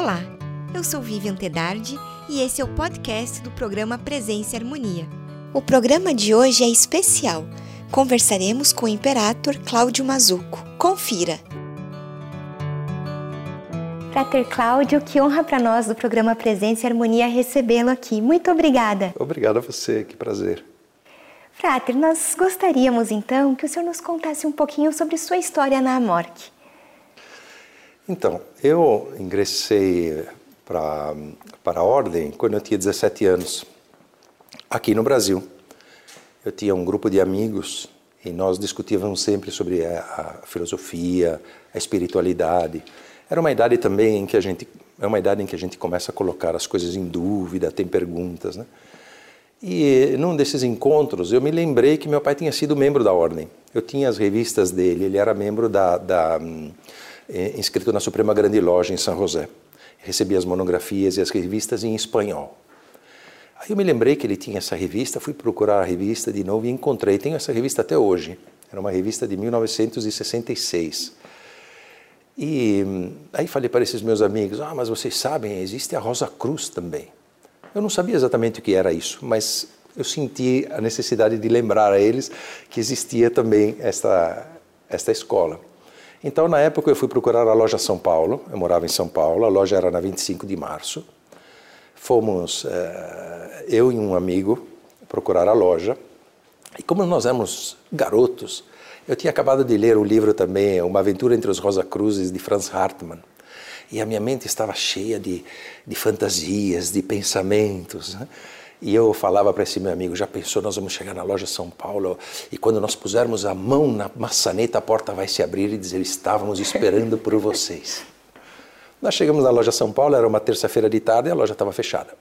Olá, eu sou Vivian Tedardi e esse é o podcast do programa Presença e Harmonia. O programa de hoje é especial. Conversaremos com o Imperator Cláudio Mazuco. Confira! Frater Cláudio, que honra para nós do programa Presença e Harmonia recebê-lo aqui. Muito obrigada. Obrigado a você, que prazer. Frater, nós gostaríamos então que o senhor nos contasse um pouquinho sobre sua história na Amorque. Então, eu ingressei para, para a Ordem quando eu tinha 17 anos, aqui no Brasil. Eu tinha um grupo de amigos e nós discutíamos sempre sobre a, a filosofia, a espiritualidade. Era uma idade também em que a gente é uma idade em que a gente começa a colocar as coisas em dúvida, tem perguntas, né? E num desses encontros eu me lembrei que meu pai tinha sido membro da ordem. Eu tinha as revistas dele, ele era membro da, da inscrito na Suprema Grande Loja em São José. Recebia as monografias e as revistas em espanhol. Aí eu me lembrei que ele tinha essa revista, fui procurar a revista de novo e encontrei. Tenho essa revista até hoje. Era uma revista de 1966. E hum, aí falei para esses meus amigos: Ah, mas vocês sabem, existe a Rosa Cruz também. Eu não sabia exatamente o que era isso, mas eu senti a necessidade de lembrar a eles que existia também esta, esta escola. Então, na época, eu fui procurar a loja São Paulo, eu morava em São Paulo, a loja era na 25 de março. Fomos, eh, eu e um amigo, procurar a loja. E como nós éramos garotos, eu tinha acabado de ler o livro também, Uma Aventura entre os Rosa Cruzes, de Franz Hartmann. E a minha mente estava cheia de, de fantasias, de pensamentos. Né? E eu falava para esse meu amigo: já pensou, nós vamos chegar na loja São Paulo e quando nós pusermos a mão na maçaneta, a porta vai se abrir e dizer: estávamos esperando por vocês. Nós chegamos na loja São Paulo, era uma terça-feira de tarde e a loja estava fechada.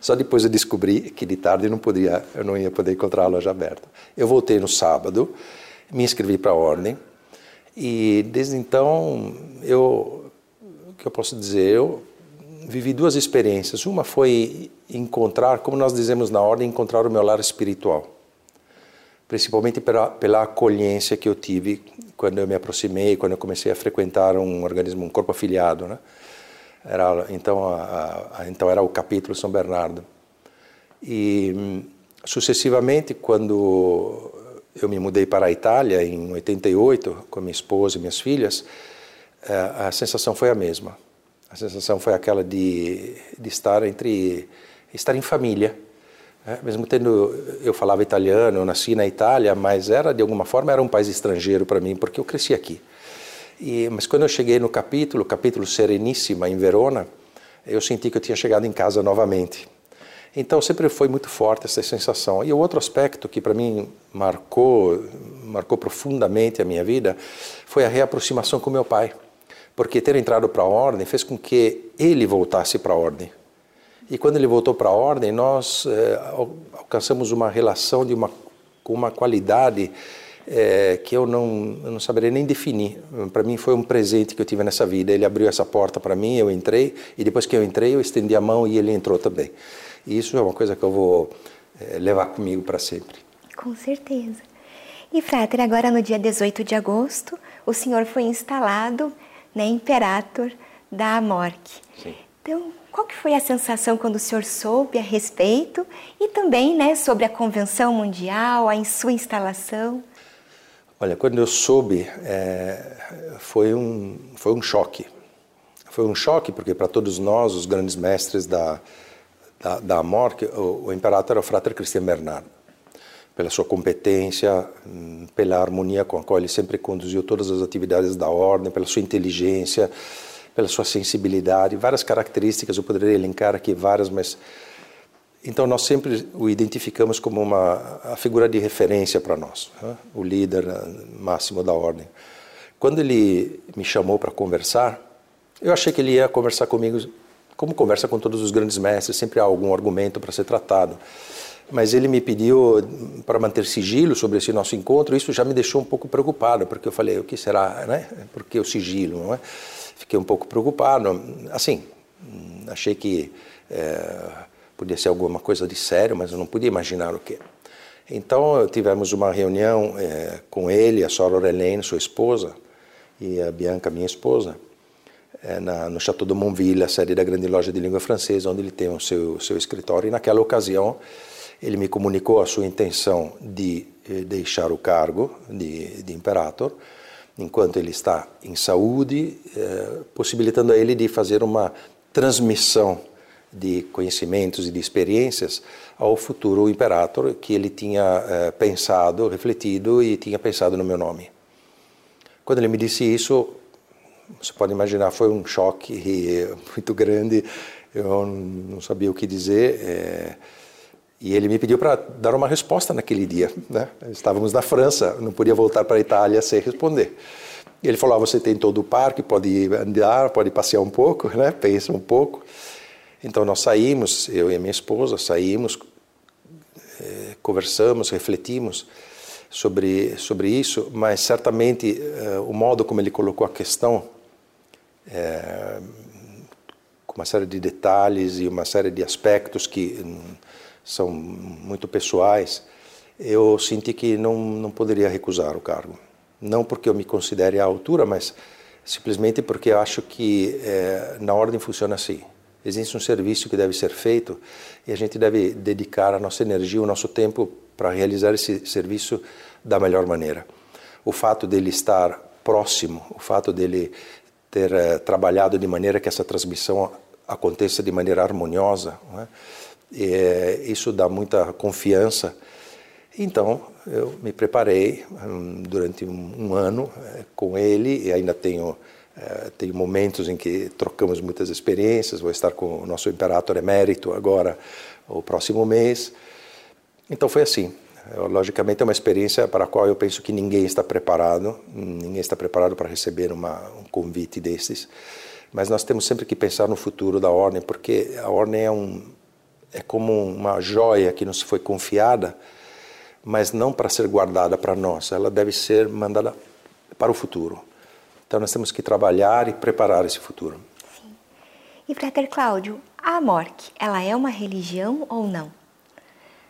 Só depois eu descobri que de tarde não podia, eu não ia poder encontrar a loja aberta. Eu voltei no sábado, me inscrevi para a ordem e desde então eu, o que eu posso dizer, eu vivi duas experiências. Uma foi encontrar, como nós dizemos na ordem, encontrar o meu lar espiritual. Principalmente pela, pela acolhência que eu tive quando eu me aproximei, quando eu comecei a frequentar um organismo, um corpo afiliado, né? Era, então, a, a, então era o capítulo São Bernardo. E sucessivamente, quando eu me mudei para a Itália em 88 com minha esposa e minhas filhas, eh, a sensação foi a mesma a sensação foi aquela de, de estar entre estar em família. Né? Mesmo tendo eu falava italiano, eu nasci na Itália, mas era de alguma forma era um país estrangeiro para mim porque eu cresci aqui. E, mas quando eu cheguei no capítulo, capítulo Sereníssima em Verona, eu senti que eu tinha chegado em casa novamente. Então sempre foi muito forte essa sensação. E o outro aspecto que para mim marcou, marcou profundamente a minha vida, foi a reaproximação com meu pai porque ter entrado para a ordem fez com que ele voltasse para a ordem. E quando ele voltou para a ordem, nós é, alcançamos uma relação de uma, com uma qualidade é, que eu não, eu não saberia nem definir. Para mim foi um presente que eu tive nessa vida. Ele abriu essa porta para mim, eu entrei, e depois que eu entrei, eu estendi a mão e ele entrou também. E isso é uma coisa que eu vou é, levar comigo para sempre. Com certeza. E, Frater, agora no dia 18 de agosto, o senhor foi instalado né, imperator da Amorque. Sim. Então, qual que foi a sensação quando o senhor soube a respeito e também né, sobre a Convenção Mundial, a sua instalação? Olha, quando eu soube, é, foi, um, foi um choque. Foi um choque porque para todos nós, os grandes mestres da, da, da Amorque, o, o imperator era o Frater Christian Bernard pela sua competência, hum, pela harmonia com a qual ele sempre conduziu todas as atividades da ordem, pela sua inteligência, pela sua sensibilidade, várias características, eu poderia elencar aqui várias, mas então nós sempre o identificamos como uma a figura de referência para nós, né? o líder eh, máximo da ordem. Quando ele me chamou para conversar, eu achei que ele ia conversar comigo como conversa com todos os grandes mestres, sempre há algum argumento para ser tratado mas ele me pediu para manter sigilo sobre esse nosso encontro. Isso já me deixou um pouco preocupado, porque eu falei, o que será, né? Por que o sigilo, não é? Fiquei um pouco preocupado. Assim, achei que é, podia ser alguma coisa de sério, mas eu não podia imaginar o que. Então tivemos uma reunião é, com ele, a Sora Helene, sua esposa, e a Bianca, minha esposa, é, na, no Château de Montville, a sede da grande loja de língua francesa, onde ele tem o seu, seu escritório. E naquela ocasião, ele me comunicou a sua intenção de eh, deixar o cargo de, de imperator, enquanto ele está em saúde, eh, possibilitando a ele de fazer uma transmissão de conhecimentos e de experiências ao futuro imperator que ele tinha eh, pensado, refletido e tinha pensado no meu nome. Quando ele me disse isso, você pode imaginar, foi um choque muito grande. Eu não sabia o que dizer. E ele me pediu para dar uma resposta naquele dia. Né? Estávamos na França, não podia voltar para a Itália sem responder. Ele falou: ah, você tem todo o parque, pode andar, pode passear um pouco, né? pensa um pouco. Então nós saímos, eu e minha esposa saímos, é, conversamos, refletimos sobre sobre isso, mas certamente é, o modo como ele colocou a questão é, com uma série de detalhes e uma série de aspectos que hum, são muito pessoais, eu senti que não, não poderia recusar o cargo. Não porque eu me considere à altura, mas simplesmente porque acho que é, na ordem funciona assim. Existe um serviço que deve ser feito e a gente deve dedicar a nossa energia, o nosso tempo para realizar esse serviço da melhor maneira. O fato dele estar próximo, o fato dele ter uh, trabalhado de maneira que essa transmissão aconteça de maneira harmoniosa. É? Eh, isso dá muita confiança. Então, eu me preparei um, durante um, um ano uh, com ele e ainda tenho, uh, tenho momentos em que trocamos muitas experiências. Vou estar com o nosso imperator emérito agora, o próximo mês. Então, foi assim. Logicamente é uma experiência para a qual eu penso que ninguém está preparado, ninguém está preparado para receber uma, um convite desses, mas nós temos sempre que pensar no futuro da ordem, porque a ordem é, um, é como uma joia que nos foi confiada, mas não para ser guardada para nós, ela deve ser mandada para o futuro. Então nós temos que trabalhar e preparar esse futuro. Sim. E Frater Cláudio, a morte, ela é uma religião ou não?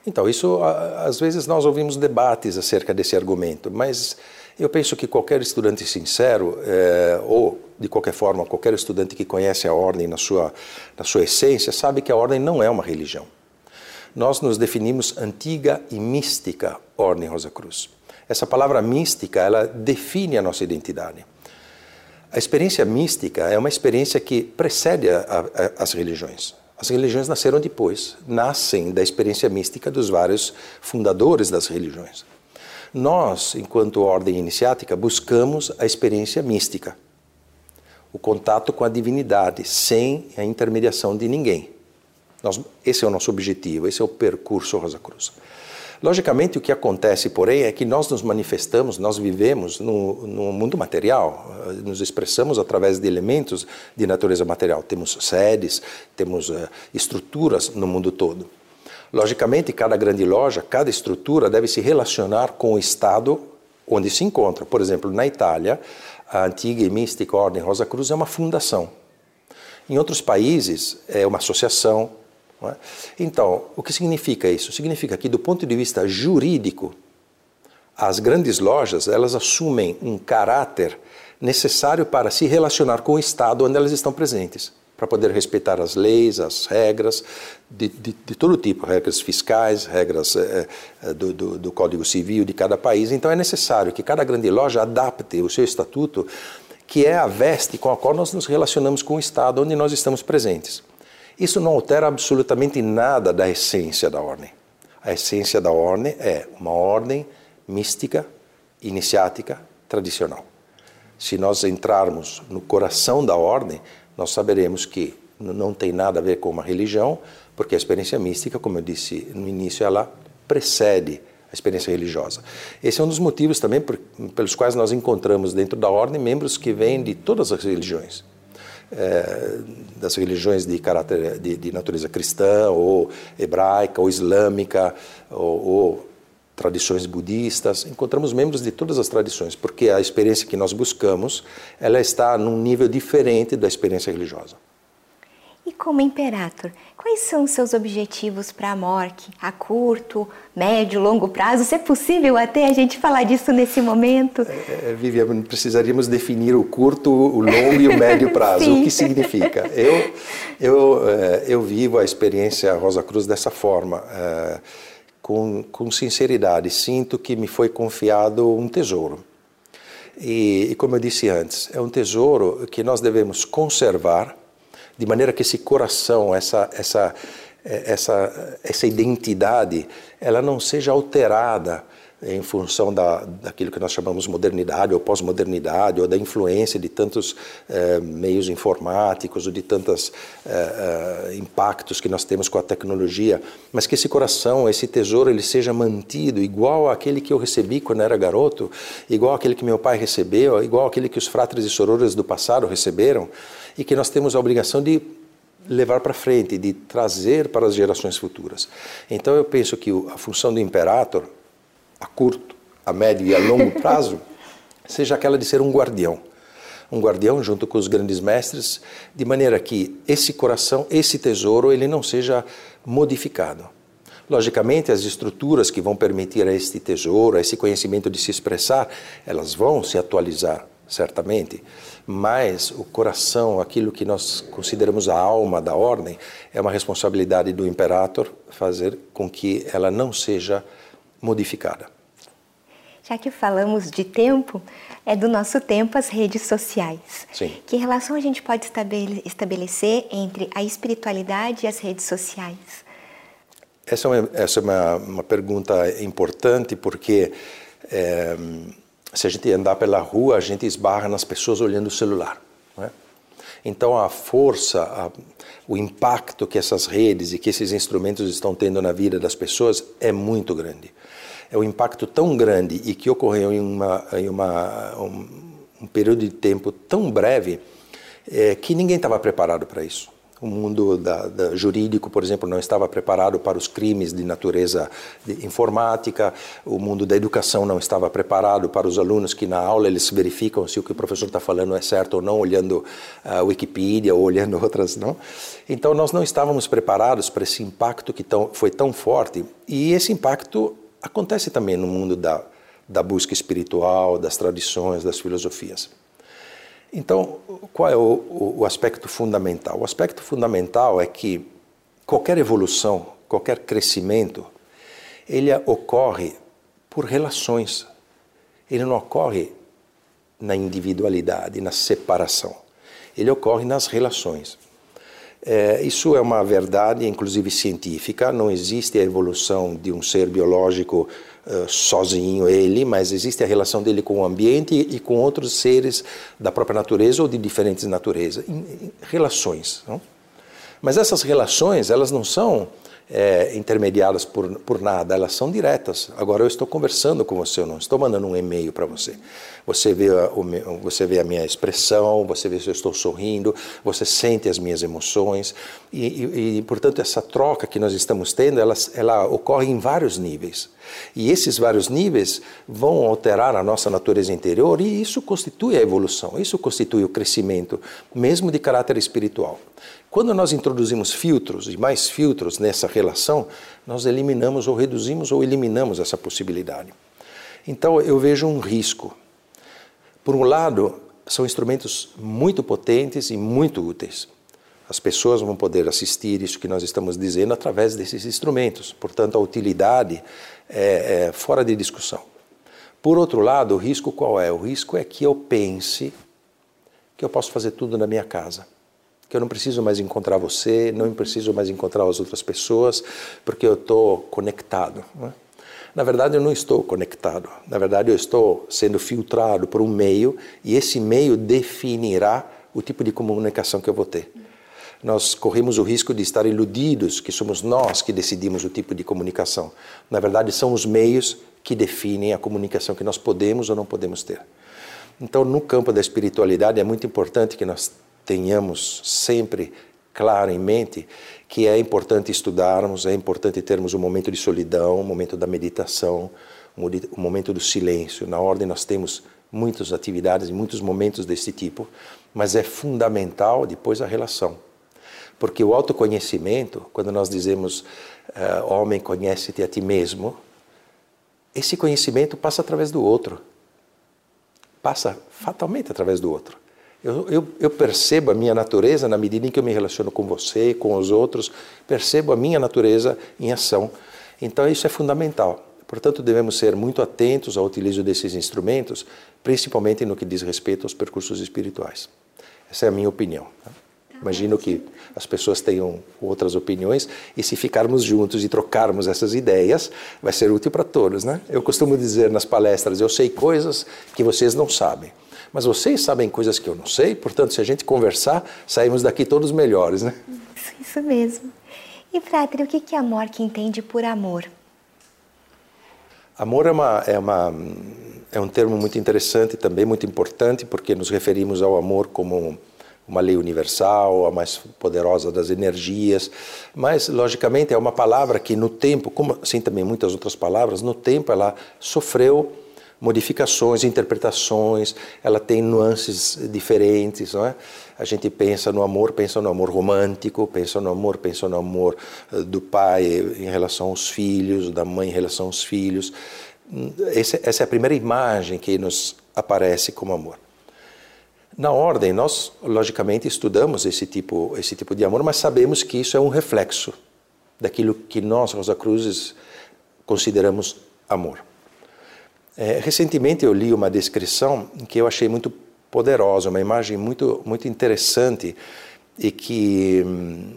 Então, isso, às vezes nós ouvimos debates acerca desse argumento, mas eu penso que qualquer estudante sincero, é, ou de qualquer forma, qualquer estudante que conhece a ordem na sua, na sua essência, sabe que a ordem não é uma religião. Nós nos definimos antiga e mística Ordem Rosa Cruz. Essa palavra mística, ela define a nossa identidade. A experiência mística é uma experiência que precede a, a, as religiões. As religiões nasceram depois, nascem da experiência mística dos vários fundadores das religiões. Nós, enquanto ordem iniciática, buscamos a experiência mística, o contato com a divindade, sem a intermediação de ninguém. Nós, esse é o nosso objetivo, esse é o percurso Rosa Cruz. Logicamente, o que acontece, porém, é que nós nos manifestamos, nós vivemos no, no, mundo material, nos expressamos através de elementos de natureza material. Temos sedes, temos uh, estruturas no mundo todo. Logicamente, cada grande loja, cada estrutura deve se relacionar com o estado onde se encontra. Por exemplo, na Itália, a antiga e mística Ordem Rosa Cruz é uma fundação. Em outros países, é uma associação, é? Então, o que significa isso? Significa que, do ponto de vista jurídico, as grandes lojas elas assumem um caráter necessário para se relacionar com o Estado onde elas estão presentes, para poder respeitar as leis, as regras de, de, de todo tipo, regras fiscais, regras é, do, do, do Código Civil de cada país. Então, é necessário que cada grande loja adapte o seu estatuto, que é a veste com a qual nós nos relacionamos com o Estado onde nós estamos presentes. Isso não altera absolutamente nada da essência da ordem. A essência da ordem é uma ordem mística, iniciática, tradicional. Se nós entrarmos no coração da ordem, nós saberemos que não tem nada a ver com uma religião, porque a experiência mística, como eu disse no início, ela precede a experiência religiosa. Esse é um dos motivos também por, pelos quais nós encontramos dentro da ordem membros que vêm de todas as religiões é, das religiões de caráter de, de, natureza cristã ou hebraica ou islâmica ou, ou tradições budistas, encontramos membros de todas as tradições, porque a experiência que nós buscamos, ela está num nível diferente da experiência religiosa. E como imperator, quais são os seus objetivos para a MORC? A curto, médio, longo prazo? Se é possível até a gente falar disso nesse momento? É, é, Viviane, precisaríamos definir o curto, o longo e o médio prazo. o que significa? Eu, eu, é, eu vivo a experiência Rosa Cruz dessa forma. É, com, com sinceridade, sinto que me foi confiado um tesouro. E, e, como eu disse antes, é um tesouro que nós devemos conservar de maneira que esse coração, essa, essa, essa, essa identidade, ela não seja alterada em função da, daquilo que nós chamamos modernidade ou pós-modernidade, ou da influência de tantos eh, meios informáticos, ou de tantos eh, eh, impactos que nós temos com a tecnologia, mas que esse coração, esse tesouro, ele seja mantido igual àquele que eu recebi quando era garoto, igual àquele que meu pai recebeu, igual àquele que os fratres e sororas do passado receberam, e que nós temos a obrigação de levar para frente, de trazer para as gerações futuras. Então eu penso que a função do imperator, a curto, a médio e a longo prazo, seja aquela de ser um guardião. Um guardião junto com os grandes mestres, de maneira que esse coração, esse tesouro, ele não seja modificado. Logicamente, as estruturas que vão permitir a este tesouro, a esse conhecimento de se expressar, elas vão se atualizar, certamente, mas o coração, aquilo que nós consideramos a alma da ordem, é uma responsabilidade do imperator fazer com que ela não seja modificada. Já que falamos de tempo, é do nosso tempo as redes sociais. Sim. Que relação a gente pode estabelecer entre a espiritualidade e as redes sociais? Essa é uma, essa é uma, uma pergunta importante porque é, se a gente andar pela rua, a gente esbarra nas pessoas olhando o celular. É? Então, a força, a, o impacto que essas redes e que esses instrumentos estão tendo na vida das pessoas é muito grande. É um impacto tão grande e que ocorreu em, uma, em uma, um, um período de tempo tão breve é, que ninguém estava preparado para isso. O mundo da, da, jurídico, por exemplo, não estava preparado para os crimes de natureza de informática. O mundo da educação não estava preparado para os alunos que na aula eles verificam se o que o professor está falando é certo ou não, olhando a Wikipedia ou olhando outras, não. Então nós não estávamos preparados para esse impacto que tão, foi tão forte. E esse impacto acontece também no mundo da, da busca espiritual, das tradições, das filosofias. Então, qual é o, o, aspecto fundamental? O aspecto fundamental é que qualquer evolução, qualquer crescimento, ele ocorre por relações. Ele não ocorre na individualidade, na separação. Ele ocorre nas relações. É, isso é uma verdade, inclusive científica. Não existe a evolução de um ser biológico uh, sozinho, ele, mas existe a relação dele com o ambiente e, com outros seres da própria natureza ou de diferentes naturezas. Em, relações. Não? Mas essas relações, elas não são é, intermediadas por, por nada, elas são diretas. Agora eu estou conversando com você, eu não estou mandando um e-mail para você. Você vê, a, o, você vê a minha expressão, você vê se eu estou sorrindo, você sente as minhas emoções. E, e, e portanto, essa troca que nós estamos tendo, ela, ela ocorre em vários níveis. E esses vários níveis vão alterar a nossa natureza interior e isso constitui a evolução, isso constitui o crescimento, mesmo de caráter espiritual. Quando nós introduzimos filtros e mais filtros nessa relação, nós eliminamos ou reduzimos ou eliminamos essa possibilidade. Então eu vejo um risco. Por um lado, são instrumentos muito potentes e muito úteis. As pessoas vão poder assistir isso que nós estamos dizendo através desses instrumentos. Portanto, a utilidade é, é fora de discussão. Por outro lado, o risco qual é? O risco é que eu pense que eu posso fazer tudo na minha casa que eu não preciso mais encontrar você, não preciso mais encontrar as outras pessoas, porque eu estou conectado. Né? Na verdade, eu não estou conectado. Na verdade, eu estou sendo filtrado por um meio e esse meio definirá o tipo de comunicação que eu vou ter. Nós corremos o risco de estar iludidos que somos nós que decidimos o tipo de comunicação. Na verdade, são os meios que definem a comunicação que nós podemos ou não podemos ter. Então, no campo da espiritualidade, é muito importante que nós tenhamos sempre claro em mente que é importante estudarmos, é importante termos um momento de solidão, um momento da meditação, um momento do silêncio. Na ordem nós temos muitas atividades e muitos momentos desse tipo, mas é fundamental depois a relação. Porque o autoconhecimento, quando nós dizemos uh, homem, conhece-te a ti mesmo, esse conhecimento passa através do outro. Passa fatalmente através do outro. Eu, eu, eu, percebo a minha natureza na medida em que eu me relaciono com você, com os outros, percebo a minha natureza em ação. Então isso é fundamental. Portanto, devemos ser muito atentos ao utilizo desses instrumentos, principalmente no que diz respeito aos percursos espirituais. Essa é a minha opinião. Imagino que as pessoas tenham outras opiniões e se ficarmos juntos e trocarmos essas ideias, vai ser útil para todos, né? Eu costumo dizer nas palestras, eu sei coisas que vocês não sabem, mas vocês sabem coisas que eu não sei, portanto, se a gente conversar, saímos daqui todos melhores, né? Isso, isso mesmo. E, Frater, o que é amor que entende por amor? Amor é, uma, é, uma, é um termo muito interessante também, muito importante, porque nos referimos ao amor como uma lei universal, a mais poderosa das energias, mas logicamente é uma palavra que no tempo, como assim também muitas outras palavras, no tempo ela sofreu modificações, interpretações, ela tem nuances diferentes, não é? A gente pensa no amor, pensa no amor romântico, pensa no amor, pensa no amor eh, do pai em relação aos filhos, da mãe em relação aos filhos. Essa é a primeira imagem que nos aparece como amor. Na ordem, nós logicamente estudamos esse tipo, esse tipo de amor, mas sabemos que isso é um reflexo daquilo que nós, Rosa Cruzes, consideramos amor. É, recentemente eu li uma descrição que eu achei muito poderosa, uma imagem muito, muito interessante e que hum,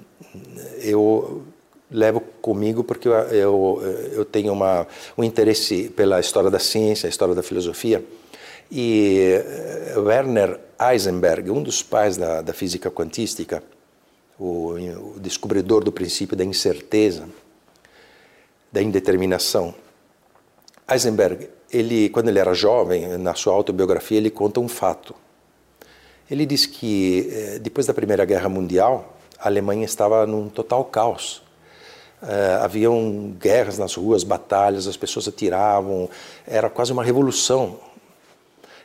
eu levo comigo porque eu, eu, eu tenho uma, um interesse pela história da ciência, a história da filosofia. E eh, Werner Heisenberg, um dos pais da, da física quantística, o, o descobridor do princípio da incerteza, da indeterminação, Heisenberg, ele, quando ele era jovem, na sua autobiografia, ele conta um fato. Ele diz que eh, depois da Primeira Guerra Mundial, a Alemanha estava num total caos. Uh, haviam guerras nas ruas, batalhas, as pessoas atiravam, era quase uma revolução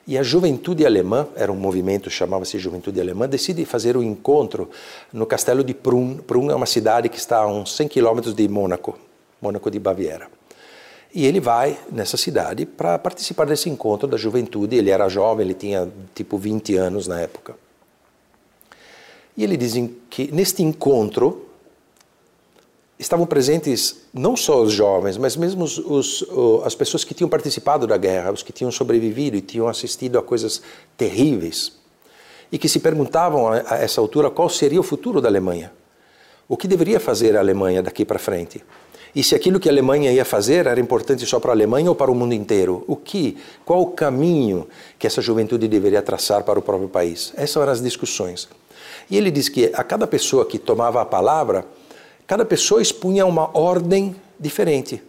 e a juventude alemã, era um movimento, chamava-se Juventude Alemã, decide fazer o um encontro no castelo de Prun. Prun é uma cidade que está a uns 100 quilômetros de Mônaco, Mônaco de Baviera. E ele vai nessa cidade para participar desse encontro da juventude. Ele era jovem, ele tinha tipo 20 anos na época. E ele diz que neste encontro estavam presentes não só os jovens, mas mesmo os, os, as pessoas que tinham participado da guerra, os que tinham sobrevivido e tinham assistido a coisas terríveis, e que se perguntavam a, essa altura qual seria o futuro da Alemanha. O que deveria fazer a Alemanha daqui para frente? E se aquilo que a Alemanha ia fazer era importante só para a Alemanha ou para o mundo inteiro? O que? Qual o caminho que essa juventude deveria traçar para o próprio país? Essas eram as discussões. E ele diz que a cada pessoa que tomava a palavra, Cada pessoa expunha uma ordem diferente.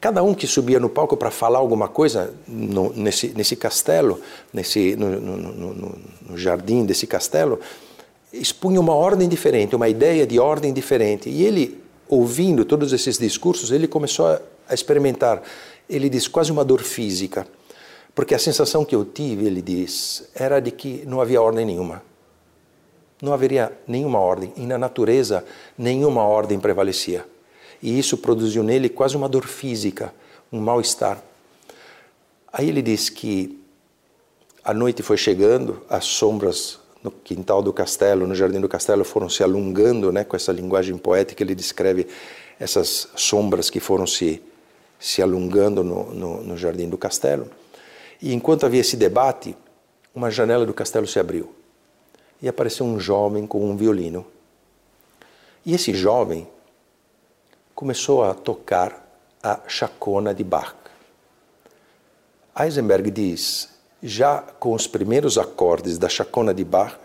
Cada um que subia no palco para falar alguma coisa no, nesse, nesse castelo, nesse, no, no, no, jardim desse castelo, expunha uma ordem diferente, uma ideia de ordem diferente. E ele, ouvindo todos esses discursos, ele começou a, a experimentar, ele diz, quase uma dor física. Porque a sensação que eu tive, ele diz, era de que não havia ordem nenhuma não haveria nenhuma ordem, e na natureza nenhuma ordem prevalecia. E isso produziu nele quase uma dor física, um mal-estar. Aí ele diz que a noite foi chegando, as sombras no quintal do castelo, no jardim do castelo, foram se alongando, né, com essa linguagem poética, ele descreve essas sombras que foram se, se alongando no, no, no jardim do castelo. E enquanto havia esse debate, uma janela do castelo se abriu e apareceu um jovem com um violino. E esse jovem começou a tocar a chacona de Bach. Eisenberg diz: já com os primeiros acordes da chacona de Bach,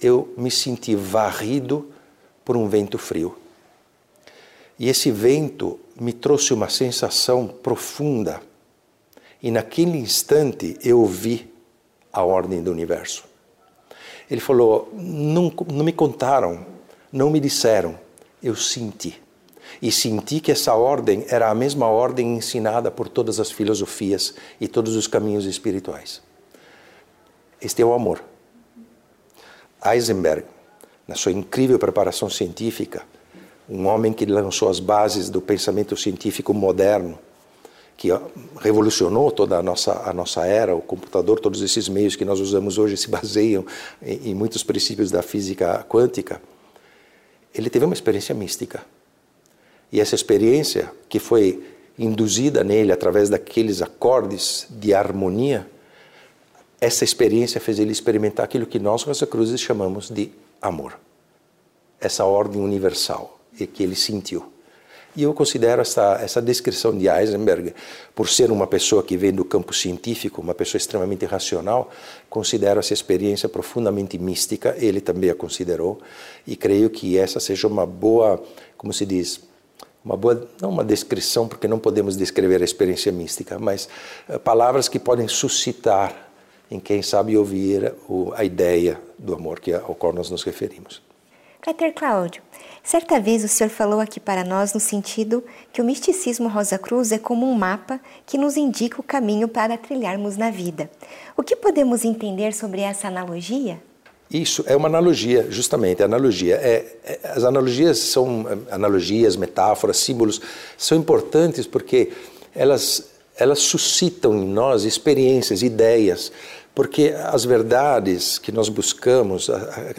eu me senti varrido por um vento frio. E esse vento me trouxe uma sensação profunda. E naquele instante eu vi a ordem do universo. Ele falou: não, não me contaram, não me disseram, eu senti. E senti que essa ordem era a mesma ordem ensinada por todas as filosofias e todos os caminhos espirituais. Este é o amor. Heisenberg na sua incrível preparação científica, um homem que lançou as bases do pensamento científico moderno, que revolucionou toda a nossa, a nossa era, o computador, todos esses meios que nós usamos hoje se baseiam em, em muitos princípios da física quântica. Ele teve uma experiência mística. E essa experiência, que foi induzida nele através daqueles acordes de harmonia, essa experiência fez ele experimentar aquilo que nós, Rosa Cruzes, chamamos de amor. Essa ordem universal e que ele sentiu. E eu considero essa, essa descrição de Heisenberg, por ser uma pessoa que vem do campo científico, uma pessoa extremamente racional, considero essa experiência profundamente mística, ele também a considerou, e creio que essa seja uma boa, como se diz, uma boa, não uma descrição, porque não podemos descrever a experiência mística, mas uh, palavras que podem suscitar em quem sabe ouvir a ideia do amor que, ao qual nós nos referimos. Frater Cláudio, certa vez o senhor falou aqui para nós no sentido que o misticismo Rosa Cruz é como um mapa que nos indica o caminho para trilharmos na vida. O que podemos entender sobre essa analogia? Isso é uma analogia, justamente, analogia. É, é, as analogias são analogias, metáforas, símbolos, são importantes porque elas, elas suscitam em nós experiências, ideias, porque as verdades que nós buscamos,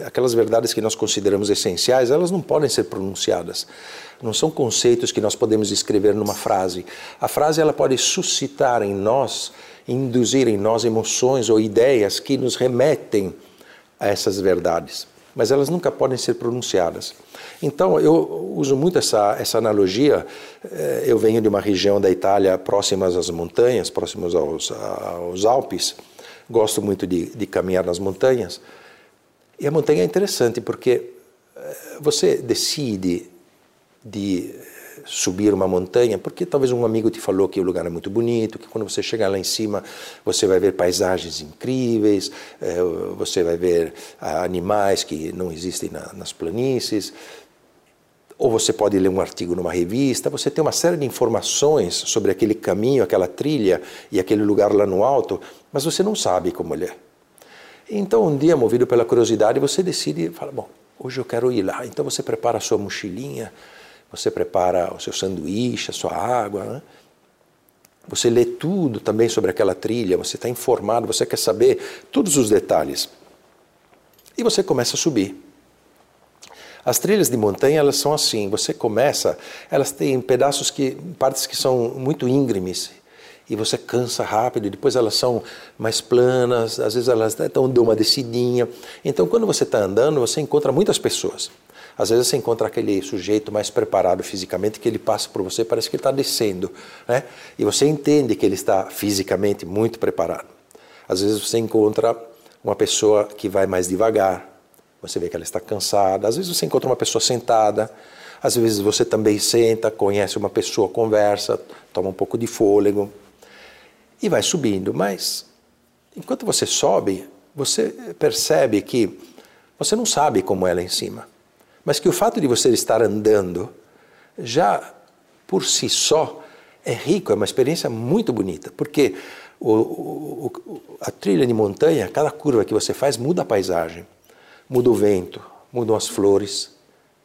aquelas verdades que nós consideramos essenciais, elas não podem ser pronunciadas. Não são conceitos que nós podemos escrever numa frase. A frase ela pode suscitar em nós, induzir em nós emoções ou ideias que nos remetem a essas verdades, mas elas nunca podem ser pronunciadas. Então, eu uso muito essa, essa analogia. Eh, eu venho de uma região da Itália próximas às montanhas, próximas aos, aos Alpes. Gosto muito de, de caminhar nas montanhas. E a montanha é interessante porque eh, você decide de subir uma montanha, porque talvez um amigo te falou que o lugar é muito bonito, que quando você chegar lá em cima você vai ver paisagens incríveis, eh, você vai ver ah, animais que não existem nas planícies. Ou você pode ler um artigo numa revista, você tem uma série de informações sobre aquele caminho, aquela trilha e aquele lugar lá no alto, mas você não sabe como ele é. Então, um dia, movido pela curiosidade, você decide, fala, bom, hoje eu quero ir lá. Então você prepara a sua mochilinha, você prepara o seu sanduíche, a sua água, né? você lê tudo também sobre aquela trilha, você está informado, você quer saber todos os detalhes. E você começa a subir. As trilhas de montanha, elas são assim, você começa, elas têm pedaços que, partes que são muito íngremes, e você cansa rápido, e depois elas são mais planas, às vezes elas dão uma descidinha. Então, quando você está andando, você encontra muitas pessoas. Às vezes você encontra aquele sujeito mais preparado fisicamente que ele passa por você, parece que ele está descendo, né? E você entende que ele está fisicamente muito preparado. Às vezes você encontra uma pessoa que vai mais devagar, você vê que ela está cansada. Às vezes você encontra uma pessoa sentada, às vezes você também senta, conhece uma pessoa, conversa, toma um pouco de fôlego e vai subindo. Mas enquanto você sobe, você percebe que você não sabe como é lá em cima mas que o fato de você estar andando já por si só é rico, é uma experiência muito bonita, porque o, o, a trilha de montanha, cada curva que você faz muda a paisagem, muda o vento, mudam as flores,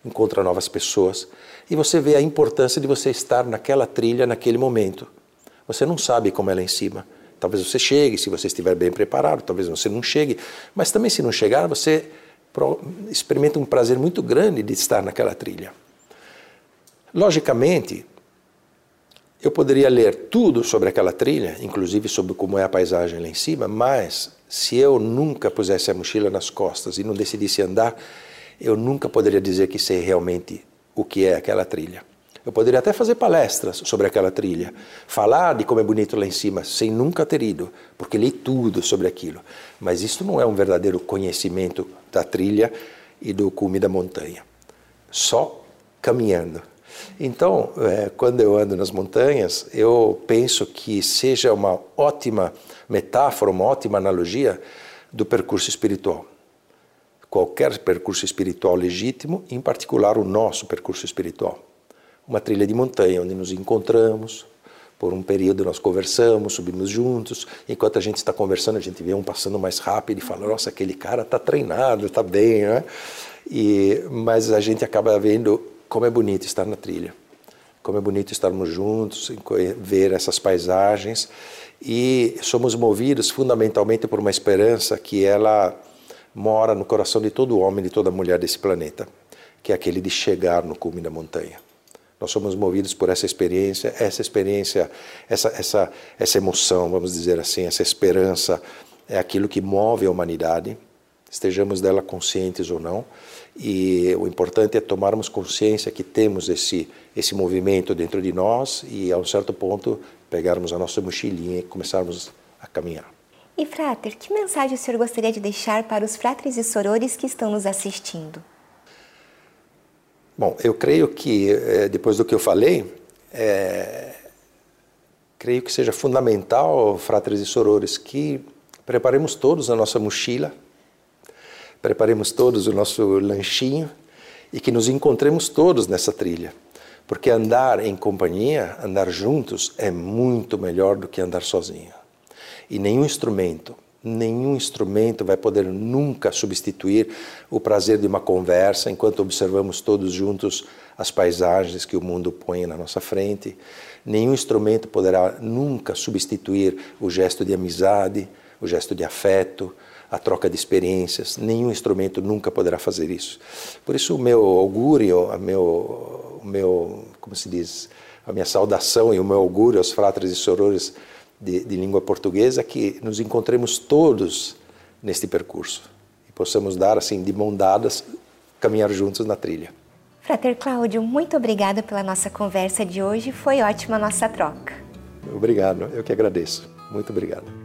encontra novas pessoas e você vê a importância de você estar naquela trilha naquele momento. Você não sabe como é lá em cima. Talvez você chegue se você estiver bem preparado, talvez você não chegue, mas também se não chegar, você experimenta um prazer muito grande de estar naquela trilha. Logicamente, eu poderia ler tudo sobre aquela trilha, inclusive sobre como é a paisagem lá em cima, mas se eu nunca pusesse a mochila nas costas e não decidisse andar, eu nunca poderia dizer que sei realmente o que é aquela trilha. Eu poderia até fazer palestras sobre aquela trilha, falar de como é bonito lá em cima, sem nunca ter ido, porque li tudo sobre aquilo. Mas isso não é um verdadeiro conhecimento da trilha e do cume da montanha. Só caminhando. Então, é, quando eu ando nas montanhas, eu penso que seja uma ótima metáfora, uma ótima analogia do percurso espiritual. Qualquer percurso espiritual legítimo, em particular o nosso percurso espiritual uma trilha de montanha onde nos encontramos. Por um período nós conversamos, subimos juntos. Enquanto a gente está conversando, a gente vê um passando mais rápido e fala: Nossa, aquele cara está treinado, está bem, né? E, mas a gente acaba vendo como é bonito estar na trilha, como é bonito estarmos juntos, ver essas paisagens e somos movidos fundamentalmente por uma esperança que ela mora no coração de todo homem e de toda mulher desse planeta, que é aquele de chegar no cume da montanha. Nós somos movidos por essa experiência, essa experiência, essa, essa, essa emoção, vamos dizer assim, essa esperança é aquilo que move a humanidade, estejamos dela conscientes ou não. E o importante é tomarmos consciência que temos esse, esse movimento dentro de nós e, a um certo ponto, pegarmos a nossa mochilinha e começarmos a caminhar. E, Frater, que mensagem o senhor gostaria de deixar para os fratres e sorores que estão nos assistindo? Bom, eu creio que, eh, depois do que eu falei, é, creio que seja fundamental, fratres e sorores, que preparemos todos a nossa mochila, preparemos todos o nosso lanchinho e que nos encontremos todos nessa trilha. Porque andar em companhia, andar juntos, é muito melhor do que andar sozinho. E nenhum instrumento, nenhum instrumento vai poder nunca substituir o prazer de uma conversa enquanto observamos todos juntos as paisagens que o mundo põe na nossa frente. Nenhum instrumento poderá nunca substituir o gesto de amizade, o gesto de afeto, a troca de experiências. Nenhum instrumento nunca poderá fazer isso. Por isso, o meu augúrio, a meu, o meu, como se diz, a minha saudação e o meu augúrio aos fratres e sorores de, de língua portuguesa que nos encontremos todos neste percurso e possamos dar assim de mão dadas caminhar juntos na trilha. Frater Cláudio, muito obrigada pela nossa conversa de hoje. Foi ótima a nossa troca. Obrigado, eu que agradeço. Muito obrigado.